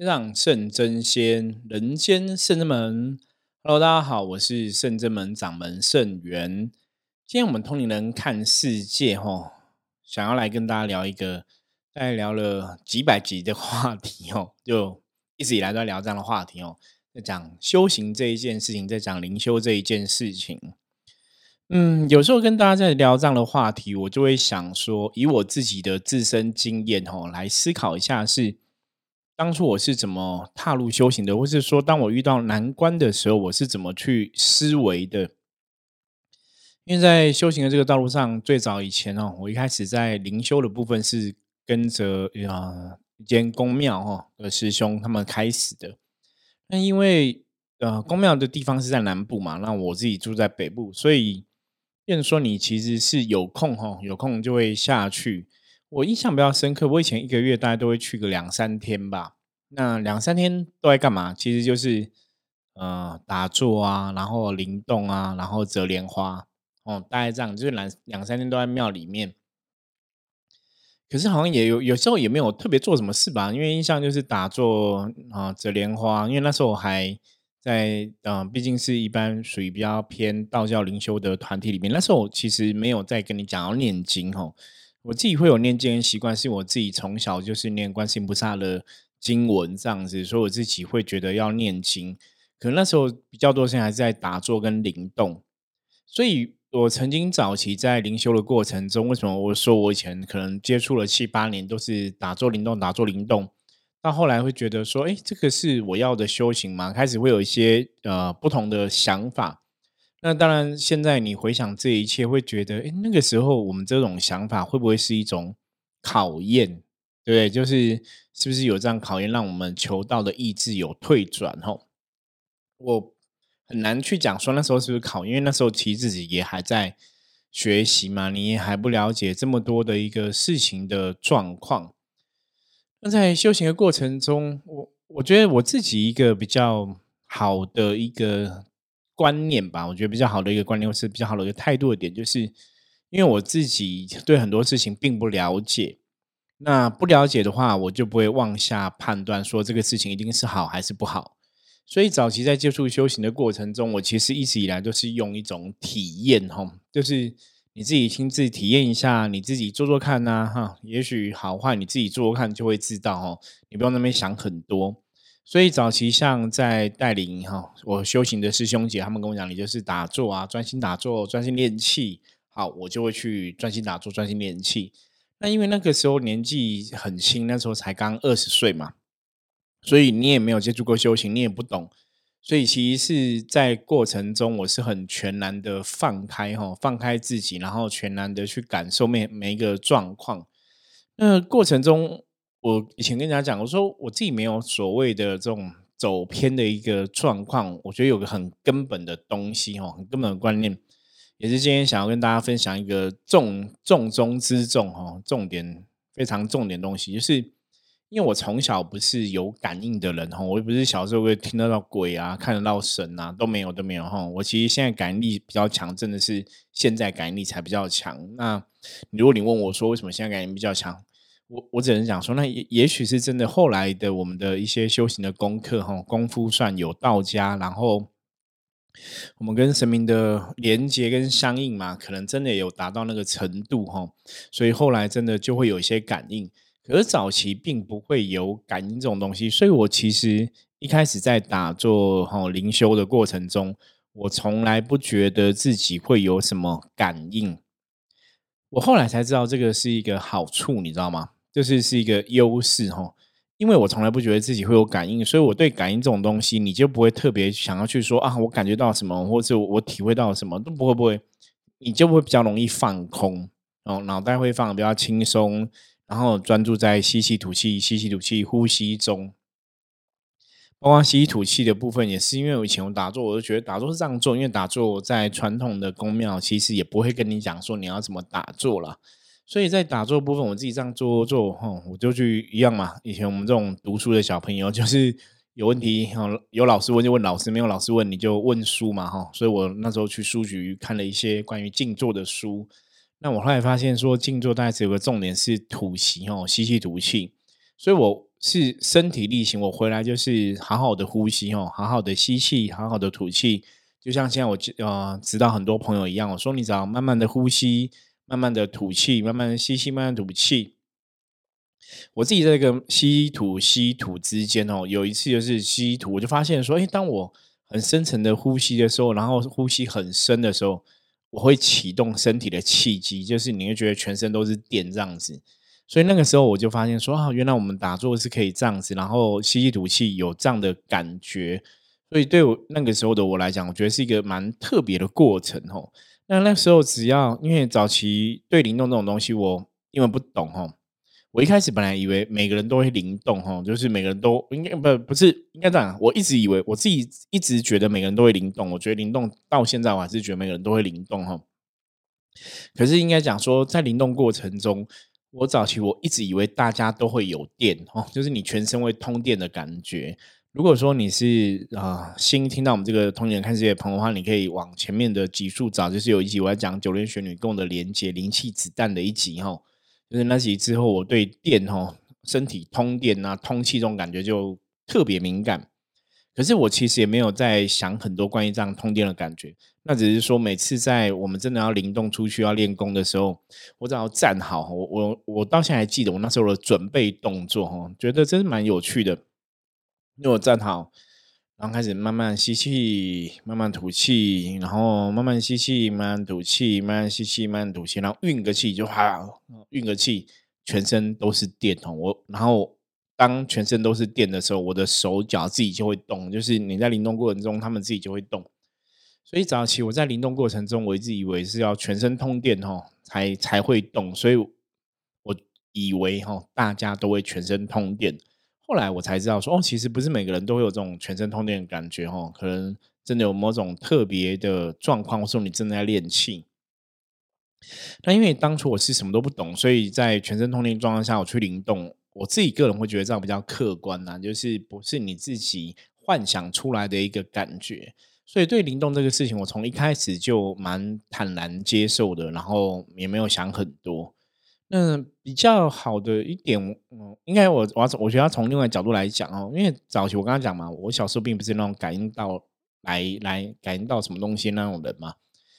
天上圣真仙，人间圣真门。Hello，大家好，我是圣真门掌门圣元。今天我们通灵人看世界，哈，想要来跟大家聊一个，大概聊了几百集的话题，哦，就一直以来都在聊这样的话题，哦，在讲修行这一件事情，在讲灵修这一件事情。嗯，有时候跟大家在聊这样的话题，我就会想说，以我自己的自身经验，哦，来思考一下是。当初我是怎么踏入修行的，或是说，当我遇到难关的时候，我是怎么去思维的？因为在修行的这个道路上，最早以前哦，我一开始在灵修的部分是跟着啊一间公庙哈的师兄他们开始的。那因为呃公庙的地方是在南部嘛，那我自己住在北部，所以变说你其实是有空哈，有空就会下去。我印象比较深刻，我以前一个月大概都会去个两三天吧。那两三天都在干嘛？其实就是呃打坐啊，然后灵动啊，然后折莲花哦，大概这样，就是两两三天都在庙里面。可是好像也有有时候也没有特别做什么事吧，因为印象就是打坐啊，折莲花。因为那时候我还在嗯，毕竟是一般属于比较偏道教灵修的团体里面。那时候我其实没有在跟你讲要念经哦。我自己会有念经的习惯，是我自己从小就是念观世音菩萨的经文这样子，所以我自己会觉得要念经。可能那时候比较多，现在还是在打坐跟灵动。所以我曾经早期在灵修的过程中，为什么我说我以前可能接触了七八年都是打坐灵动、打坐灵动，到后来会觉得说，哎，这个是我要的修行吗？开始会有一些呃不同的想法。那当然，现在你回想这一切，会觉得，哎，那个时候我们这种想法会不会是一种考验？对对？就是是不是有这样考验，让我们求道的意志有退转？吼，我很难去讲说那时候是不是考，因为那时候其实自己也还在学习嘛，你也还不了解这么多的一个事情的状况。那在修行的过程中，我我觉得我自己一个比较好的一个。观念吧，我觉得比较好的一个观念，或是比较好的一个态度的点，就是因为我自己 对很多事情并不了解，那不了解的话，我就不会妄下判断说这个事情一定是好还是不好。所以早期在接触修行的过程中，我其实一直以来都是用一种体验，哈，就是你自己亲自体验一下，你自己做做看呐，哈，也许好坏你自己做做看就会知道，哦，你不用那边想很多。所以早期像在带领哈我修行的师兄姐，他们跟我讲，你就是打坐啊，专心打坐，专心练气。好，我就会去专心打坐，专心练气。那因为那个时候年纪很轻，那时候才刚二十岁嘛，所以你也没有接触过修行，你也不懂。所以其实是在过程中，我是很全然的放开哈，放开自己，然后全然的去感受每每一个状况。那过程中。我以前跟人家讲，我说我自己没有所谓的这种走偏的一个状况。我觉得有个很根本的东西，哈，很根本的观念，也是今天想要跟大家分享一个重重中之重，哈，重点非常重点东西，就是因为我从小不是有感应的人，哈，我也不是小时候会听得到鬼啊，看得到神啊，都没有都没有，哈。我其实现在感应力比较强，真的是现在感应力才比较强。那如果你问我说为什么现在感应比较强？我我只能讲说，那也也许是真的。后来的我们的一些修行的功课，哈，功夫算有道家，然后我们跟神明的连接跟相应嘛，可能真的有达到那个程度，哈，所以后来真的就会有一些感应。可是早期并不会有感应这种东西，所以我其实一开始在打坐哈灵修的过程中，我从来不觉得自己会有什么感应。我后来才知道，这个是一个好处，你知道吗？就是是一个优势哈，因为我从来不觉得自己会有感应，所以我对感应这种东西，你就不会特别想要去说啊，我感觉到什么，或者我体会到什么，都不会不会，你就会比较容易放空哦，脑袋会放的比较轻松，然后专注在吸气吐气、吸气吐气、呼吸中。包括吸吐气的部分，也是因为我以前我打坐，我就觉得打坐是这样做，因为打坐在传统的宫庙，其实也不会跟你讲说你要怎么打坐了。所以在打坐部分，我自己这样做做哈，我就去一样嘛。以前我们这种读书的小朋友，就是有问题哈，有老师问就问老师，没有老师问你就问书嘛哈。所以我那时候去书局看了一些关于静坐的书。那我后来发现说，静坐大概只有个重点是吐息哦，吸气吐气。所以我是身体力行，我回来就是好好的呼吸哦，好好的吸气，好好的吐气。就像现在我呃知道很多朋友一样，我说你只要慢慢的呼吸，慢慢的吐气，慢慢的吸气，慢慢吐气。我自己在这个吸吐吸吐之间哦，有一次就是吸吐，我就发现说，哎，当我很深层的呼吸的时候，然后呼吸很深的时候，我会启动身体的气机，就是你会觉得全身都是电这样子。所以那个时候我就发现说啊，原来我们打坐是可以这样子，然后吸气吐气有这样的感觉。所以对我那个时候的我来讲，我觉得是一个蛮特别的过程哦。那那时候只要因为早期对灵动这种东西，我因为不懂哦，我一开始本来以为每个人都会灵动哦，就是每个人都应该不不是应该这样。我一直以为我自己一直觉得每个人都会灵动，我觉得灵动到现在我还是觉得每个人都会灵动哈。可是应该讲说，在灵动过程中。我早期我一直以为大家都会有电哦，就是你全身会通电的感觉。如果说你是啊新听到我们这个《通年看世界》的朋友的话，你可以往前面的集数找，就是有一集我要讲九连玄女跟我的连接灵气子弹的一集哈。就是那集之后，我对电哈身体通电啊通气这种感觉就特别敏感。可是我其实也没有在想很多关于这样通电的感觉。那只是说，每次在我们真的要灵动出去要练功的时候，我只要站好，我我我到现在还记得我那时候的准备动作哈，觉得真是蛮有趣的。因为我站好，然后开始慢慢吸气，慢慢吐气，然后慢慢吸气，慢慢吐气，慢慢吸气，慢慢吐气，然后运个气就哈，运个气，全身都是电哦。我然后当全身都是电的时候，我的手脚自己就会动，就是你在灵动过程中，他们自己就会动。所以早期我在灵动过程中，我一直以为是要全身通电哦，才才会动。所以我以为哈，大家都会全身通电。后来我才知道说，哦，其实不是每个人都会有这种全身通电的感觉哈，可能真的有某种特别的状况，或者说你正在练气。那因为当初我是什么都不懂，所以在全身通电状况下，我去灵动，我自己个人会觉得这样比较客观呐，就是不是你自己幻想出来的一个感觉。所以对灵动这个事情，我从一开始就蛮坦然接受的，然后也没有想很多。那比较好的一点，嗯，应该我我要我觉得要从另外角度来讲哦，因为早期我刚刚讲嘛，我小时候并不是那种感应到来来感应到什么东西那种人嘛，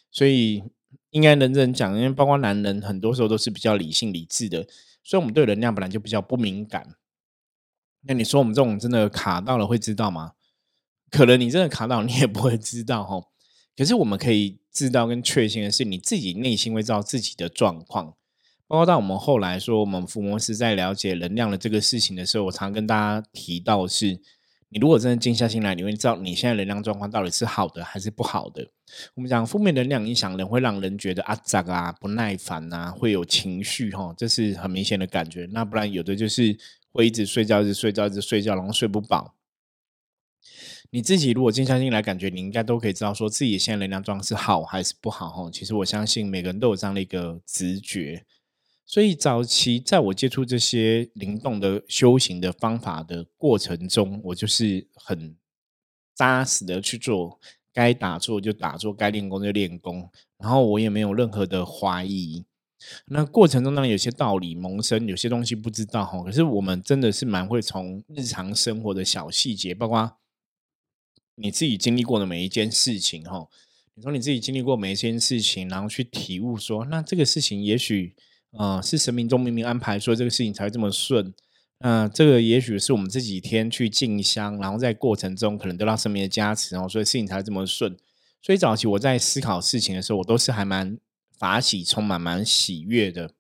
所以应该认真讲，因为包括男人很多时候都是比较理性理智的，所以我们对能量本来就比较不敏感。那你说我们这种真的卡到了会知道吗？可能你真的卡到，你也不会知道哈。可是我们可以知道跟确信的是，你自己内心会知道自己的状况。包括到我们后来说，我们伏魔师在了解能量的这个事情的时候，我常跟大家提到是：你如果真的静下心来，你会知道你现在能量状况到底是好的还是不好的。我们讲负面能量影响人，会让人觉得啊杂啊不耐烦啊，会有情绪哈，这是很明显的感觉。那不然有的就是会一直睡觉，一直睡觉，一直睡觉，然后睡不饱。你自己如果静下心来，感觉你应该都可以知道，说自己现在能量状是好还是不好哈。其实我相信每个人都有这样的一个直觉，所以早期在我接触这些灵动的修行的方法的过程中，我就是很扎实的去做，该打坐就打坐，该练功就练功，然后我也没有任何的怀疑。那过程中当然有些道理萌生，有些东西不知道哈。可是我们真的是蛮会从日常生活的小细节，包括。你自己经历过的每一件事情，哈，你说你自己经历过每一件事情，然后去体悟说，那这个事情也许，呃，是神明中明明安排，说这个事情才会这么顺。那这个也许是我们这几天去进香，然后在过程中可能得到神明的加持，然后所以事情才会这么顺。所以早期我在思考事情的时候，我都是还蛮法喜，充满蛮喜悦的。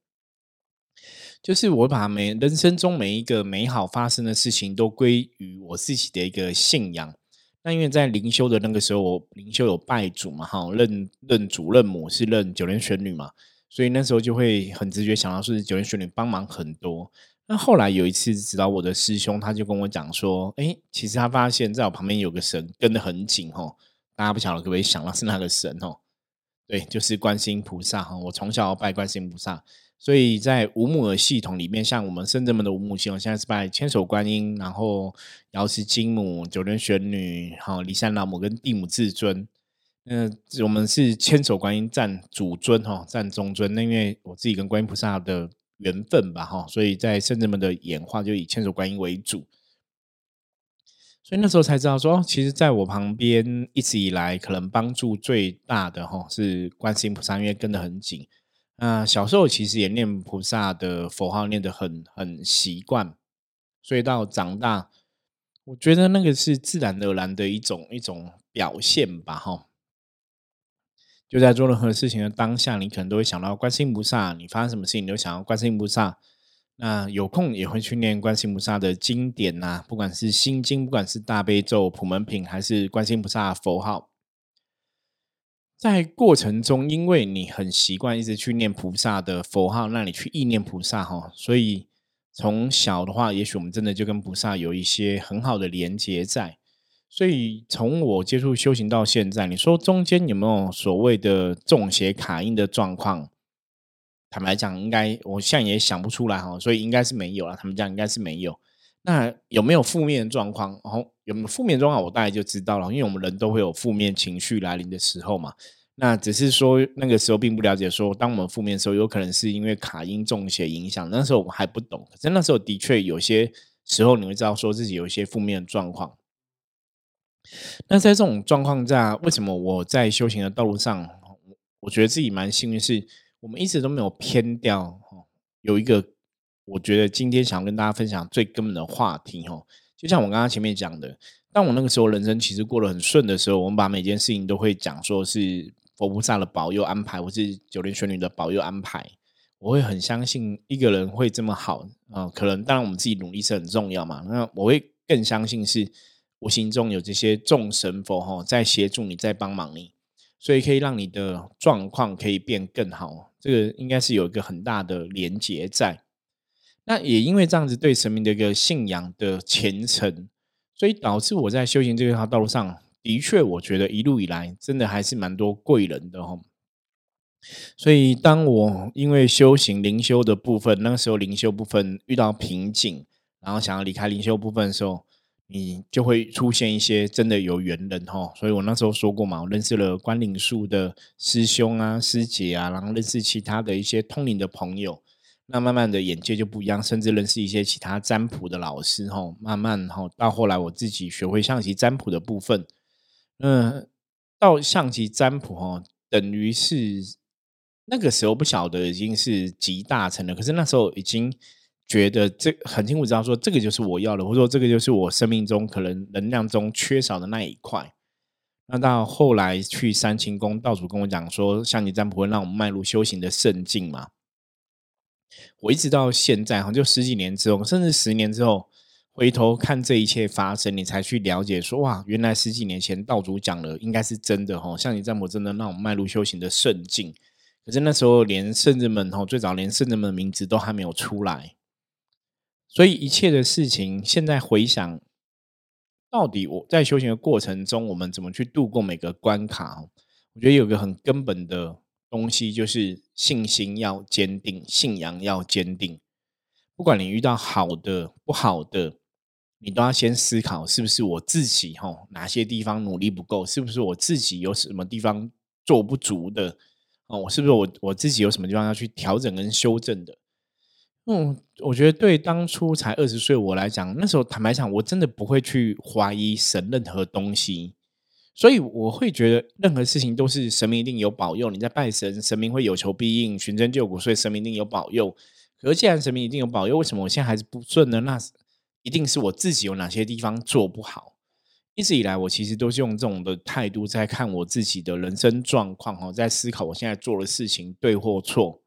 就是我把每人生中每一个美好发生的事情，都归于我自己的一个信仰。那因为在灵修的那个时候，我灵修有拜主嘛，哈，认认主认母是认九莲玄女嘛，所以那时候就会很直觉想到是九天玄女帮忙很多。那后来有一次指导我的师兄，他就跟我讲说，哎，其实他发现在我旁边有个神跟得很紧哦，大家不晓得可不可以想到是那个神哦？对，就是观世音菩萨哈，我从小拜观世音菩萨。所以在五母的系统里面，像我们深圳门的五母系统，现在是拜千手观音，然后瑶池金母、九天玄女、哈骊山老母跟地母至尊。嗯，我们是千手观音占主尊哈，占中尊。那因为我自己跟观音菩萨的缘分吧，哈，所以在圣人们的演化就以千手观音为主，所以那时候才知道说，其实在我旁边一直以来可能帮助最大的哈是观世音菩萨，因为跟得很紧。那小时候其实也念菩萨的佛号念得很很习惯，所以到长大，我觉得那个是自然而然的一种一种表现吧，哈。就在做任何事情的当下，你可能都会想到观世音菩萨。你发生什么事情，你都想到观世音菩萨。那有空也会去念观世音菩萨的经典呐，不管是心经，不管是大悲咒、普门品，还是观世音菩萨的佛号。在过程中，因为你很习惯一直去念菩萨的佛号，那你去意念菩萨哈，所以从小的话，也许我们真的就跟菩萨有一些很好的连接在。所以从我接触修行到现在，你说中间有没有所谓的中邪卡音的状况？坦白讲，应该我现在也想不出来哈，所以应该是没有了。他们讲应该是没有。那有没有负面状况？然后有没有负面状况？我大概就知道了，因为我们人都会有负面情绪来临的时候嘛。那只是说那个时候并不了解，说当我们负面的时候，有可能是因为卡音中邪影响。那时候我还不懂，可是那时候的确有些时候你会知道，说自己有一些负面的状况。那在这种状况下，为什么我在修行的道路上，我觉得自己蛮幸运，是我们一直都没有偏掉。有一个，我觉得今天想跟大家分享最根本的话题，哦，就像我刚刚前面讲的，当我那个时候人生其实过得很顺的时候，我们把每件事情都会讲说是佛菩萨的保佑安排，或是九莲玄女的保佑安排。我会很相信一个人会这么好啊，可能当然我们自己努力是很重要嘛。那我会更相信是。无形中有这些众神佛哈在协助你，在帮忙你，所以可以让你的状况可以变更好。这个应该是有一个很大的连结在。那也因为这样子对神明的一个信仰的虔诚，所以导致我在修行这条道路上的确，我觉得一路以来真的还是蛮多贵人的哈。所以当我因为修行灵修的部分，那个时候灵修部分遇到瓶颈，然后想要离开灵修部分的时候。你就会出现一些真的有缘人哈，所以我那时候说过嘛，我认识了关岭树的师兄啊、师姐啊，然后认识其他的一些通灵的朋友，那慢慢的眼界就不一样，甚至认识一些其他占卜的老师哈，慢慢哈到后来我自己学会象棋占卜的部分，嗯，到象棋占卜哈，等于是那个时候不晓得已经是集大成了，可是那时候已经。觉得这很清楚知道说这个就是我要的，或者说这个就是我生命中可能能量中缺少的那一块。那到后来去三清宫，道主跟我讲说，像你这样不会让我们迈入修行的圣境嘛？我一直到现在，好像就十几年之后，甚至十年之后，回头看这一切发生，你才去了解说，哇，原来十几年前道主讲的应该是真的哈。像你这样，我真的让我们迈入修行的圣境。可是那时候连圣人们哈，最早连圣人们的名字都还没有出来。所以一切的事情，现在回想，到底我在修行的过程中，我们怎么去度过每个关卡？我觉得有个很根本的东西，就是信心要坚定，信仰要坚定。不管你遇到好的、不好的，你都要先思考，是不是我自己哈哪些地方努力不够？是不是我自己有什么地方做不足的？哦，我是不是我我自己有什么地方要去调整跟修正的？嗯，我觉得对当初才二十岁我来讲，那时候坦白讲，我真的不会去怀疑神任何东西，所以我会觉得任何事情都是神明一定有保佑。你在拜神，神明会有求必应，寻真救苦，所以神明一定有保佑。可是既然神明一定有保佑，为什么我现在还是不顺呢？那一定是我自己有哪些地方做不好。一直以来，我其实都是用这种的态度在看我自己的人生状况，哈，在思考我现在做的事情对或错。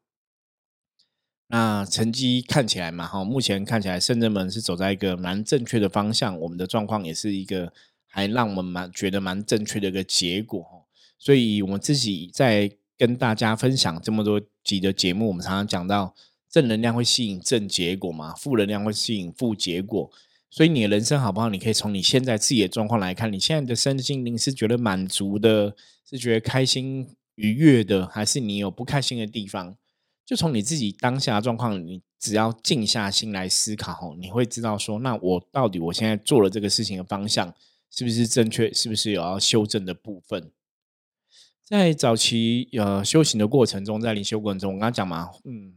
那成绩看起来嘛，哈，目前看起来圣人们是走在一个蛮正确的方向，我们的状况也是一个还让我们蛮觉得蛮正确的一个结果，所以我们自己在跟大家分享这么多集的节目，我们常常讲到正能量会吸引正结果嘛，负能量会吸引负结果，所以你的人生好不好？你可以从你现在自己的状况来看，你现在的身心灵是觉得满足的，是觉得开心愉悦的，还是你有不开心的地方？就从你自己当下的状况，你只要静下心来思考，你会知道说，那我到底我现在做了这个事情的方向是不是正确，是不是有要修正的部分？在早期呃修行的过程中，在灵修过程中，我刚刚讲嘛，嗯，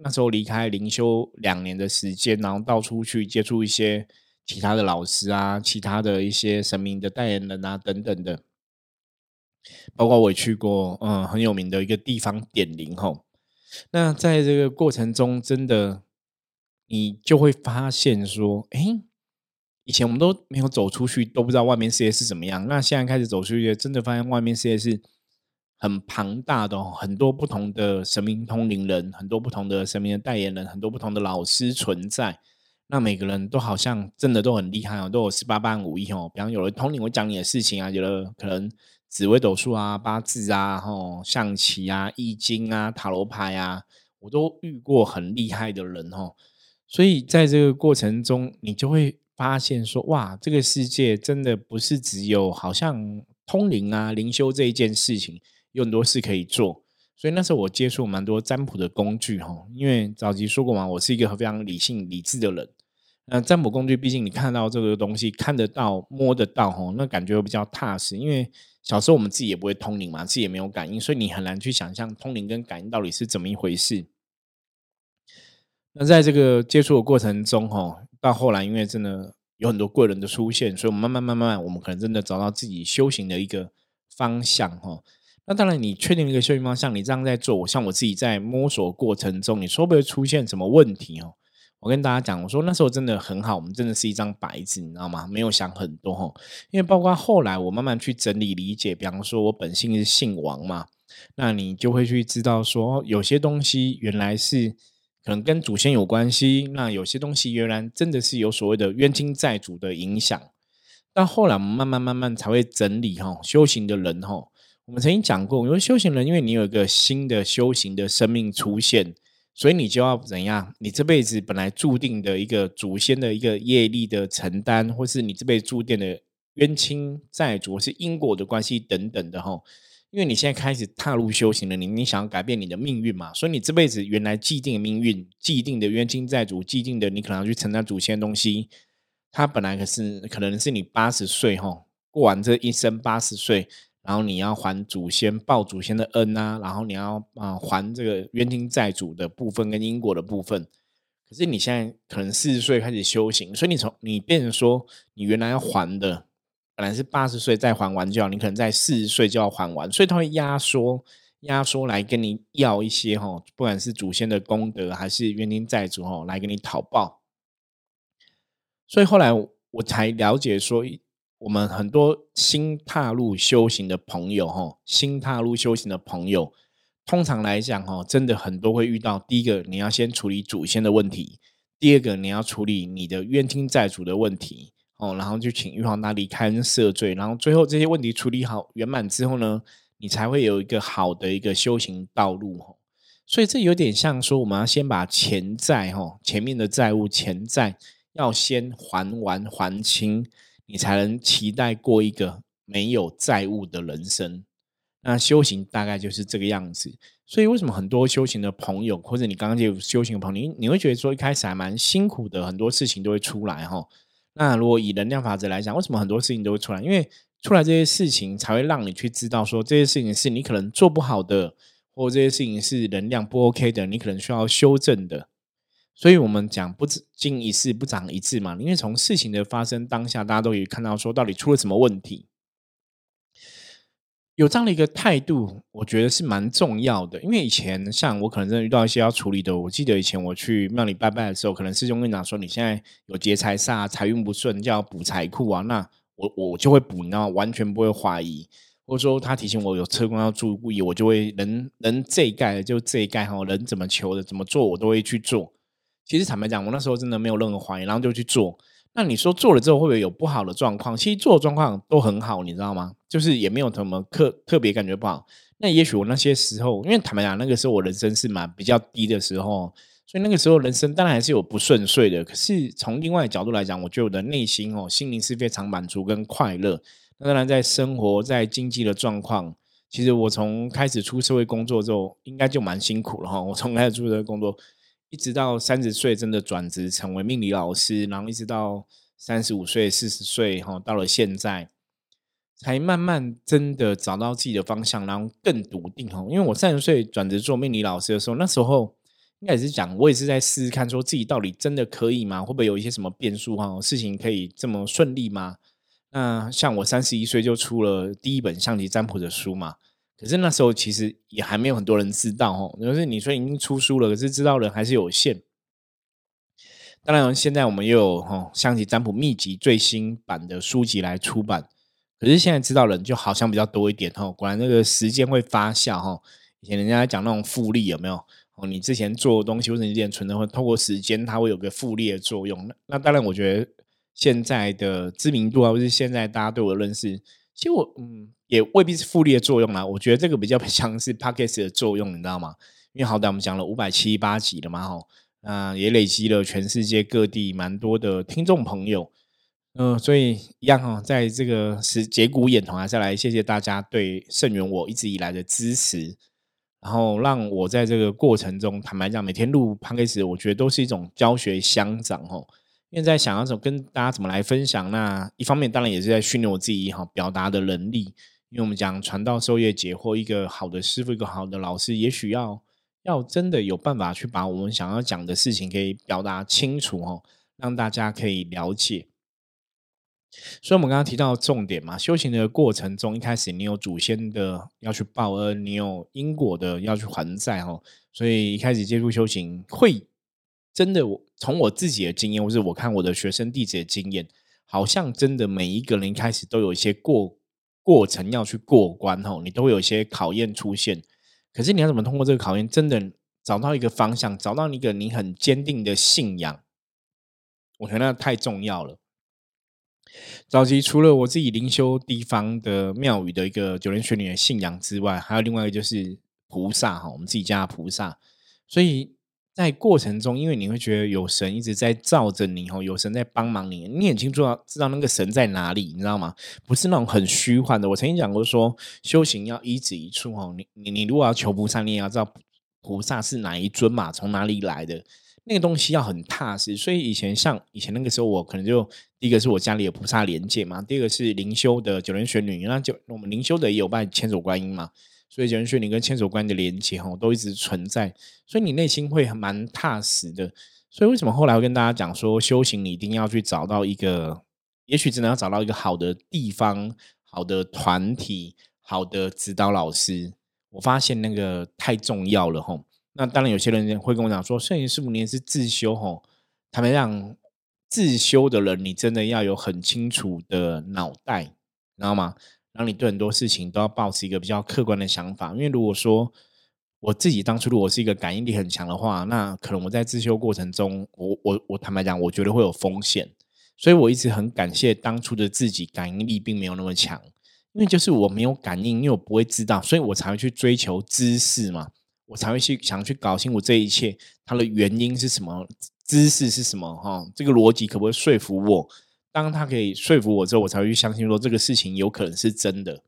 那时候离开灵修两年的时间，然后到处去接触一些其他的老师啊，其他的一些神明的代言人啊等等的，包括我去过，嗯，很有名的一个地方点灵吼。那在这个过程中，真的你就会发现说，哎，以前我们都没有走出去，都不知道外面世界是怎么样。那现在开始走出去，真的发现外面世界是。很庞大的，很多不同的神明通灵人，很多不同的神明的代言人，很多不同的老师存在。那每个人都好像真的都很厉害哦，都有十八般武艺哦。比方有了通灵，会讲你的事情啊；有的可能紫微斗数啊、八字啊、吼象棋啊、易经啊、塔罗牌啊，我都遇过很厉害的人哦。所以在这个过程中，你就会发现说，哇，这个世界真的不是只有好像通灵啊、灵修这一件事情。有很多事可以做，所以那时候我接触蛮多占卜的工具哈。因为早期说过嘛，我是一个非常理性、理智的人。那占卜工具，毕竟你看到这个东西，看得到、摸得到哈，那感觉会比较踏实。因为小时候我们自己也不会通灵嘛，自己也没有感应，所以你很难去想象通灵跟感应到底是怎么一回事。那在这个接触的过程中哈，到后来因为真的有很多贵人的出现，所以我们慢慢慢慢，我们可能真的找到自己修行的一个方向哈。那当然，你确定一个修行方向，你这样在做，我像我自己在摸索过程中，你说不会出现什么问题哦？我跟大家讲，我说那时候真的很好，我们真的是一张白纸，你知道吗？没有想很多哈，因为包括后来我慢慢去整理理解，比方说我本性是姓王嘛，那你就会去知道说，有些东西原来是可能跟祖先有关系，那有些东西原来真的是有所谓的冤亲债主的影响。到后来我们慢慢慢慢才会整理哈，修行的人哈。我们曾经讲过，因为修行人，因为你有一个新的修行的生命出现，所以你就要怎样？你这辈子本来注定的一个祖先的一个业力的承担，或是你这辈子注定的冤亲债主是因果的关系等等的哈。因为你现在开始踏入修行了，你你想要改变你的命运嘛？所以你这辈子原来既定的命运、既定的冤亲债主、既定的你可能要去承担祖先的东西，它本来可是可能是你八十岁哈过完这一生八十岁。然后你要还祖先报祖先的恩啊，然后你要啊还这个冤亲债主的部分跟因果的部分。可是你现在可能四十岁开始修行，所以你从你变成说你原来要还的，本来是八十岁再还完就好，你可能在四十岁就要还完，所以他会压缩压缩来跟你要一些哈，不管是祖先的功德还是冤亲债主哈，来跟你讨报。所以后来我才了解说。我们很多新踏入修行的朋友，哈，新踏入修行的朋友，通常来讲，哈，真的很多会遇到。第一个，你要先处理祖先的问题；第二个，你要处理你的冤亲债主的问题，哦，然后就请玉皇大帝开恩赦罪，然后最后这些问题处理好圆满之后呢，你才会有一个好的一个修行道路，哈。所以这有点像说，我们要先把钱债，哈，前面的债务钱债要先还完还清。你才能期待过一个没有债务的人生。那修行大概就是这个样子。所以为什么很多修行的朋友，或者你刚刚就修行的朋友，你你会觉得说一开始还蛮辛苦的，很多事情都会出来哈。那如果以能量法则来讲，为什么很多事情都会出来？因为出来这些事情才会让你去知道说这些事情是你可能做不好的，或这些事情是能量不 OK 的，你可能需要修正的。所以我们讲不经一事不长一智嘛，因为从事情的发生当下，大家都可以看到说到底出了什么问题。有这样的一个态度，我觉得是蛮重要的。因为以前像我可能真的遇到一些要处理的，我记得以前我去庙里拜拜的时候，可能师兄跟你讲说你现在有劫财煞，财运不顺，就要补财库啊。那我我就会补，你知道，完全不会怀疑。或者说他提醒我有车工要注意，我就会人人这一盖就这一盖哈，人怎么求的怎么做，我都会去做。其实坦白讲，我那时候真的没有任何怀疑，然后就去做。那你说做了之后会不会有不好的状况？其实做的状况都很好，你知道吗？就是也没有什么特特别感觉不好。那也许我那些时候，因为坦白讲，那个时候我人生是蛮比较低的时候，所以那个时候人生当然还是有不顺遂的。可是从另外角度来讲，我觉得我的内心哦，心灵是非常满足跟快乐。那当然在生活在经济的状况，其实我从开始出社会工作之后，应该就蛮辛苦了哈。我从开始出社会工作。一直到三十岁真的转职成为命理老师，然后一直到三十五岁、四十岁，哈，到了现在，才慢慢真的找到自己的方向，然后更笃定哈。因为我三十岁转职做命理老师的时候，那时候应该也是讲，我也是在试试看，说自己到底真的可以吗？会不会有一些什么变数哈？事情可以这么顺利吗？那像我三十一岁就出了第一本象棋占卜的书嘛，可是那时候其实也还没有很多人知道哦。就是你说已经出书了，可是知道人还是有限。当然，现在我们又有哈象棋占卜秘籍最新版的书籍来出版，可是现在知道人就好像比较多一点哈。果然那个时间会发酵哈。以前人家讲那种复利有没有？哦，你之前做的东西或者你之前存的，会透过时间它会有个复利的作用。那那当然，我觉得。现在的知名度啊，或是现在大家对我的认识，其实我嗯也未必是复利的作用啦。我觉得这个比较 像是 p a c k a g e 的作用，你知道吗？因为好歹我们讲了五百七八集了嘛，吼，那也累积了全世界各地蛮多的听众朋友，嗯，所以一样哈，在这个是节骨眼头，还是来谢谢大家对盛元我一直以来的支持，然后让我在这个过程中，坦白讲，每天录 p a c k a g e 我觉得都是一种教学相长，吼。因为在想要怎么跟大家怎么来分享，那一方面当然也是在训练我自己哈表达的能力。因为我们讲传道授业解惑，一个好的师傅，一个好的老师，也许要要真的有办法去把我们想要讲的事情可以表达清楚哦，让大家可以了解。所以，我们刚刚提到重点嘛，修行的过程中，一开始你有祖先的要去报恩，你有因果的要去还债哦，所以一开始接触修行会。真的，我从我自己的经验，或是我看我的学生弟子的经验，好像真的每一个人一开始都有一些过过程要去过关吼，你都会有一些考验出现。可是你要怎么通过这个考验，真的找到一个方向，找到一个你很坚定的信仰，我觉得那太重要了。早期除了我自己灵修地方的庙宇的一个九莲玄女的信仰之外，还有另外一个就是菩萨哈，我们自己家的菩萨，所以。在过程中，因为你会觉得有神一直在照着你，吼，有神在帮忙你，你很清楚知道那个神在哪里，你知道吗？不是那种很虚幻的。我曾经讲过说，修行要一指一处，吼，你你你如果要求菩萨，你也要知道菩萨是哪一尊嘛，从哪里来的，那个东西要很踏实。所以以前像以前那个时候，我可能就第一个是我家里有菩萨连接嘛，第二个是灵修的九莲玄女，那就我们灵修的也有拜千手观音嘛。所以，九人玄女跟千手观的连接哈，都一直存在，所以你内心会蛮踏实的。所以，为什么后来会跟大家讲说，修行你一定要去找到一个，也许只能要找到一个好的地方、好的团体、好的指导老师。我发现那个太重要了吼。那当然，有些人会跟我讲说，摄影师傅你也是自修吼，他们让自修的人，你真的要有很清楚的脑袋，知道吗？让你对很多事情都要保持一个比较客观的想法，因为如果说我自己当初如果是一个感应力很强的话，那可能我在自修过程中，我我我坦白讲，我觉得会有风险，所以我一直很感谢当初的自己感应力并没有那么强，因为就是我没有感应，因为我不会知道，所以我才会去追求知识嘛，我才会去想去搞清楚这一切它的原因是什么，知识是什么哈，这个逻辑可不可以说服我？当他可以说服我之后，我才会去相信说这个事情有可能是真的。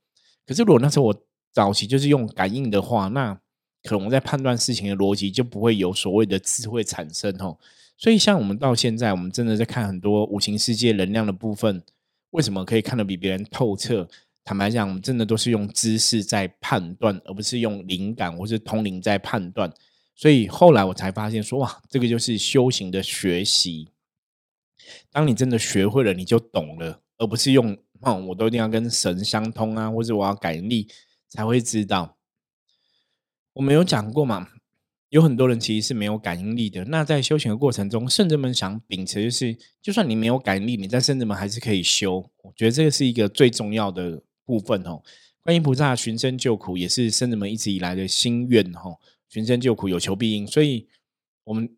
可是如果那时候我早期就是用感应的话，那可能我在判断事情的逻辑就不会有所谓的智慧产生哦。所以像我们到现在，我们真的在看很多五行世界能量的部分，为什么可以看得比别人透彻？坦白讲，我们真的都是用知识在判断，而不是用灵感或是通灵在判断。所以后来我才发现说，哇，这个就是修行的学习。当你真的学会了，你就懂了，而不是用“哦，我都一定要跟神相通啊，或者我要感应力才会知道。”我们有讲过嘛？有很多人其实是没有感应力的。那在修行的过程中，圣者们想秉持就是，就算你没有感应力，你在圣者们还是可以修。我觉得这个是一个最重要的部分哦。观音菩萨寻声救苦，也是圣者们一直以来的心愿哦。寻声救苦，有求必应。所以，我们。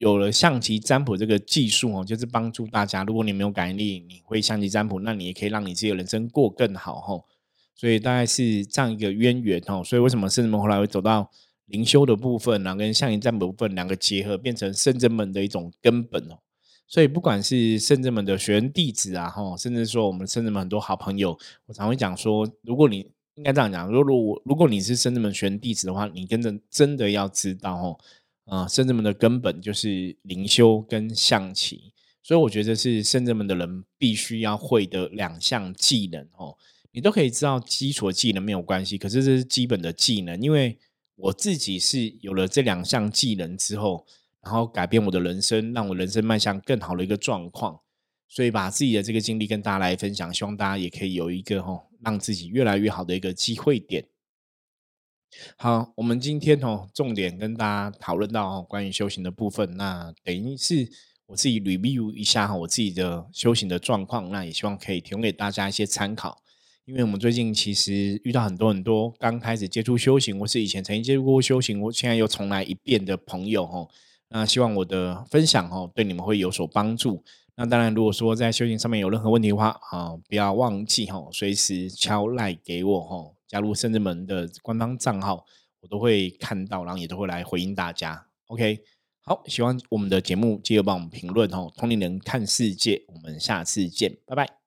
有了象棋占卜这个技术哦，就是帮助大家。如果你没有感应力，你会象棋占卜，那你也可以让你自己的人生过更好吼。所以大概是这样一个渊源哦。所以为什么圣人们后来会走到灵修的部分，然后跟象棋占卜部分两个结合，变成圣人们的一种根本哦。所以不管是圣人们的学员弟子啊，哈，甚至说我们圣人们很多好朋友，我常会讲说，如果你应该这样讲，如果如果你是圣人们学员弟子的话，你真的真的要知道哦。啊，圣人们的根本就是灵修跟象棋，所以我觉得是圣人们的人必须要会的两项技能哦。你都可以知道基础的技能没有关系，可是这是基本的技能，因为我自己是有了这两项技能之后，然后改变我的人生，让我人生迈向更好的一个状况。所以把自己的这个经历跟大家来分享，希望大家也可以有一个哦，让自己越来越好的一个机会点。好，我们今天哦，重点跟大家讨论到哦关于修行的部分，那等于是我自己 review 一下哈，我自己的修行的状况，那也希望可以提供给大家一些参考。因为我们最近其实遇到很多很多刚开始接触修行，或是以前曾经接触过修行，我现在又重来一遍的朋友哈，那希望我的分享哈对你们会有所帮助。那当然，如果说在修行上面有任何问题的话啊，不要忘记哈，随时敲赖给我哈，加入圣智门的官方账号，我都会看到，然后也都会来回应大家。OK，好，喜欢我们的节目，记得帮我们评论哦。同龄人看世界，我们下次见，拜拜。